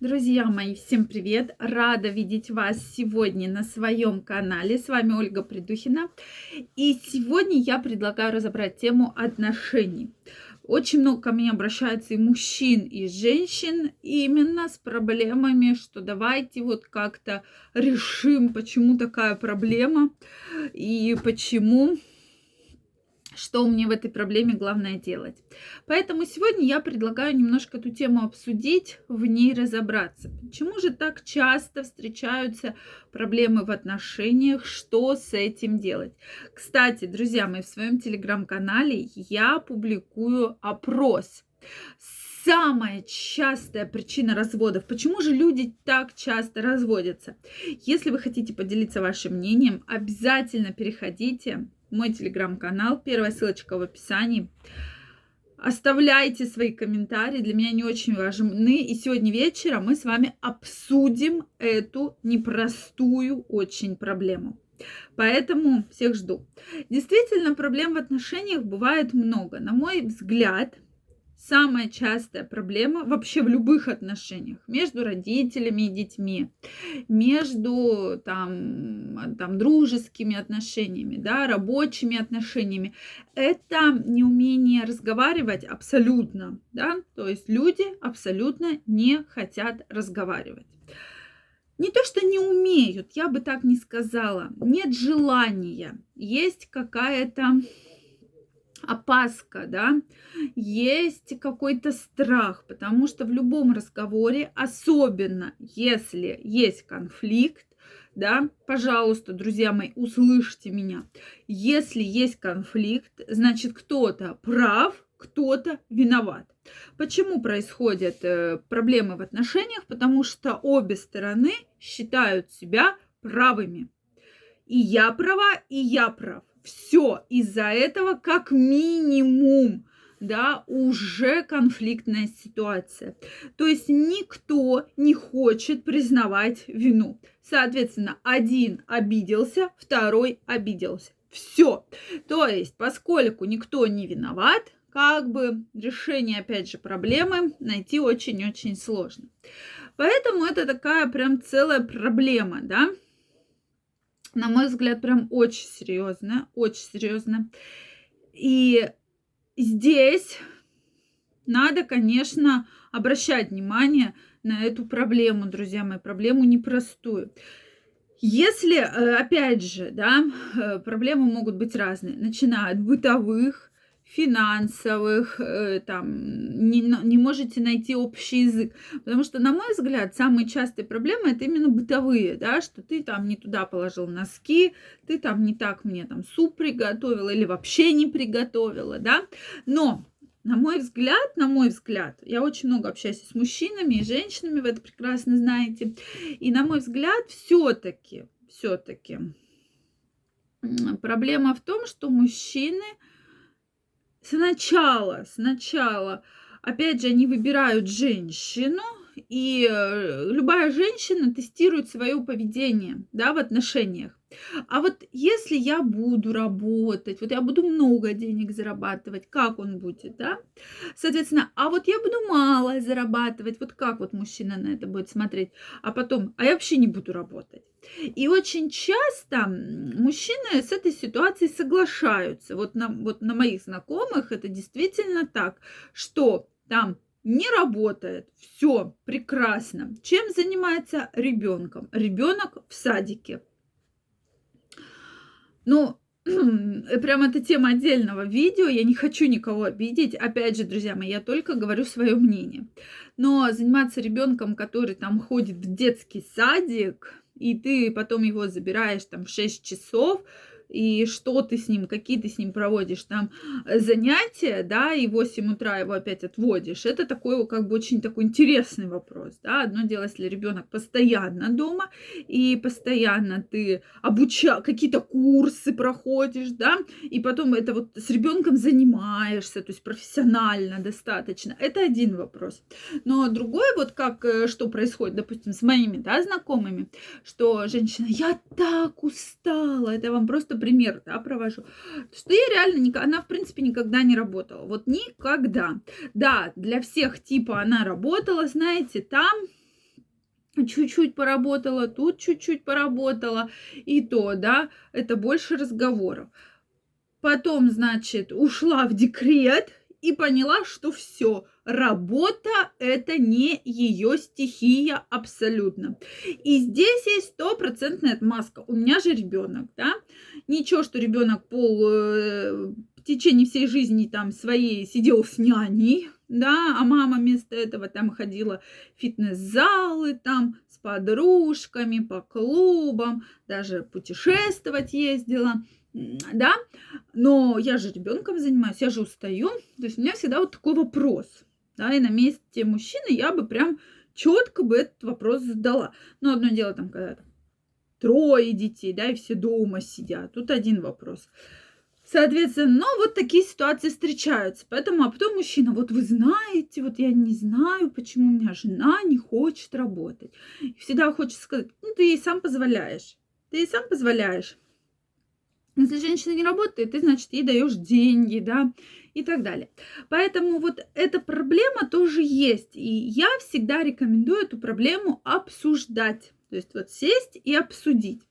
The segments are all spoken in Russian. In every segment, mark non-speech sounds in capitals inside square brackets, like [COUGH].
Друзья мои, всем привет! Рада видеть вас сегодня на своем канале. С вами Ольга Придухина. И сегодня я предлагаю разобрать тему отношений. Очень много ко мне обращаются и мужчин, и женщин именно с проблемами, что давайте вот как-то решим, почему такая проблема и почему что мне в этой проблеме главное делать. Поэтому сегодня я предлагаю немножко эту тему обсудить, в ней разобраться. Почему же так часто встречаются проблемы в отношениях, что с этим делать? Кстати, друзья мои, в своем телеграм-канале я публикую опрос самая частая причина разводов. Почему же люди так часто разводятся? Если вы хотите поделиться вашим мнением, обязательно переходите мой телеграм-канал. Первая ссылочка в описании. Оставляйте свои комментарии, для меня они очень важны. И сегодня вечером мы с вами обсудим эту непростую очень проблему. Поэтому всех жду. Действительно, проблем в отношениях бывает много. На мой взгляд, самая частая проблема вообще в любых отношениях между родителями и детьми, между там, там дружескими отношениями, да, рабочими отношениями. Это неумение разговаривать абсолютно, да, то есть люди абсолютно не хотят разговаривать. Не то, что не умеют, я бы так не сказала. Нет желания. Есть какая-то опаска, да, есть какой-то страх, потому что в любом разговоре, особенно если есть конфликт, да, пожалуйста, друзья мои, услышьте меня. Если есть конфликт, значит кто-то прав, кто-то виноват. Почему происходят э, проблемы в отношениях? Потому что обе стороны считают себя правыми. И я права, и я прав все из-за этого как минимум да, уже конфликтная ситуация. То есть никто не хочет признавать вину. Соответственно, один обиделся, второй обиделся. Все. То есть, поскольку никто не виноват, как бы решение, опять же, проблемы найти очень-очень сложно. Поэтому это такая прям целая проблема, да, на мой взгляд, прям очень серьезно, очень серьезно. И здесь надо, конечно, обращать внимание на эту проблему, друзья мои, проблему непростую. Если, э, опять же, да, э, проблемы могут быть разные, начиная от бытовых, финансовых, э, там, не, не можете найти общий язык. Потому что, на мой взгляд, самые частые проблемы это именно бытовые, да, что ты там не туда положил носки, ты там не так мне там суп приготовила или вообще не приготовила, да. Но на мой взгляд, на мой взгляд, я очень много общаюсь с мужчинами и женщинами, вы это прекрасно знаете. И на мой взгляд, все-таки, все-таки проблема в том, что мужчины сначала, сначала, опять же, они выбирают женщину, и э, любая женщина тестирует свое поведение, да, в отношениях. А вот если я буду работать, вот я буду много денег зарабатывать, как он будет, да? Соответственно, а вот я буду мало зарабатывать, вот как вот мужчина на это будет смотреть, а потом, а я вообще не буду работать. И очень часто мужчины с этой ситуацией соглашаются. Вот на, вот на моих знакомых это действительно так, что там не работает, все прекрасно. Чем занимается ребенком? Ребенок в садике. Ну, [CLEARS THROAT] прям это тема отдельного видео, я не хочу никого обидеть. Опять же, друзья мои, я только говорю свое мнение. Но заниматься ребенком, который там ходит в детский садик, и ты потом его забираешь там в 6 часов, и что ты с ним, какие ты с ним проводишь там э, занятия, да, и в 8 утра его опять отводишь, это такой как бы очень такой интересный вопрос, да, одно дело, если ребенок постоянно дома, и постоянно ты обуча, какие-то курсы проходишь, да, и потом это вот с ребенком занимаешься, то есть профессионально достаточно, это один вопрос, но другой вот как, э, что происходит, допустим, с моими, да, знакомыми, что женщина, я так устала, это вам просто пример да, провожу, что я реально, она в принципе никогда не работала. Вот никогда. Да, для всех типа она работала, знаете, там чуть-чуть поработала, тут чуть-чуть поработала, и то, да, это больше разговоров. Потом, значит, ушла в декрет и поняла, что все, работа это не ее стихия абсолютно. И здесь есть стопроцентная отмазка. У меня же ребенок, да? Ничего, что ребенок пол э, в течение всей жизни там своей сидел с няней, да, а мама вместо этого там ходила в фитнес-залы, там с подружками, по клубам, даже путешествовать ездила да, но я же ребенком занимаюсь, я же устаю, то есть у меня всегда вот такой вопрос, да, и на месте мужчины я бы прям четко бы этот вопрос задала. Но одно дело там, когда трое детей, да, и все дома сидят, тут один вопрос. Соответственно, но вот такие ситуации встречаются. Поэтому, а потом мужчина, вот вы знаете, вот я не знаю, почему у меня жена не хочет работать. И всегда хочется сказать, ну ты ей сам позволяешь. Ты ей сам позволяешь. Если женщина не работает, ты, значит, ей даешь деньги, да, и так далее. Поэтому вот эта проблема тоже есть. И я всегда рекомендую эту проблему обсуждать. То есть вот сесть и обсудить.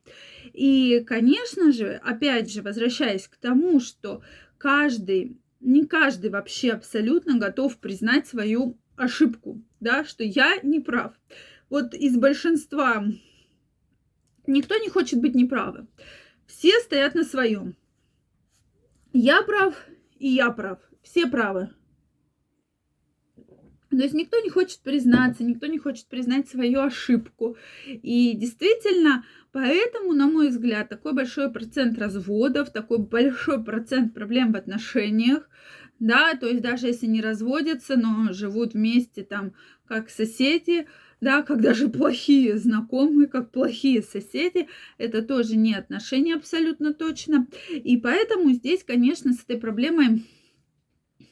И, конечно же, опять же, возвращаясь к тому, что каждый, не каждый вообще абсолютно готов признать свою ошибку, да, что я не прав. Вот из большинства никто не хочет быть неправым. Все стоят на своем. Я прав, и я прав. Все правы. То есть никто не хочет признаться, никто не хочет признать свою ошибку. И действительно, поэтому, на мой взгляд, такой большой процент разводов, такой большой процент проблем в отношениях, да, то есть даже если не разводятся, но живут вместе там как соседи, да, как даже плохие знакомые, как плохие соседи, это тоже не отношения абсолютно точно. И поэтому здесь, конечно, с этой проблемой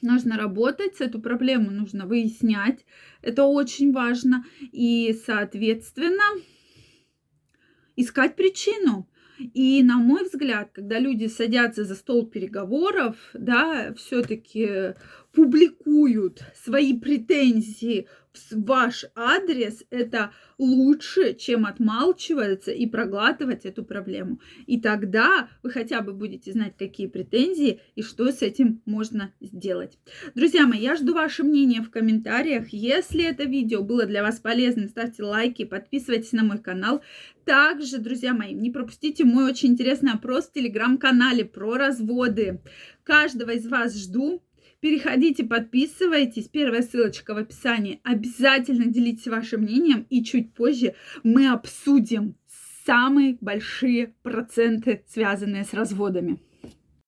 нужно работать, эту проблему нужно выяснять, это очень важно, и, соответственно, искать причину. И, на мой взгляд, когда люди садятся за стол переговоров, да, все-таки публикуют свои претензии ваш адрес, это лучше, чем отмалчиваться и проглатывать эту проблему. И тогда вы хотя бы будете знать, какие претензии и что с этим можно сделать. Друзья мои, я жду ваше мнение в комментариях. Если это видео было для вас полезным, ставьте лайки, подписывайтесь на мой канал. Также, друзья мои, не пропустите мой очень интересный опрос в телеграм-канале про разводы. Каждого из вас жду. Переходите, подписывайтесь. Первая ссылочка в описании. Обязательно делитесь вашим мнением. И чуть позже мы обсудим самые большие проценты, связанные с разводами.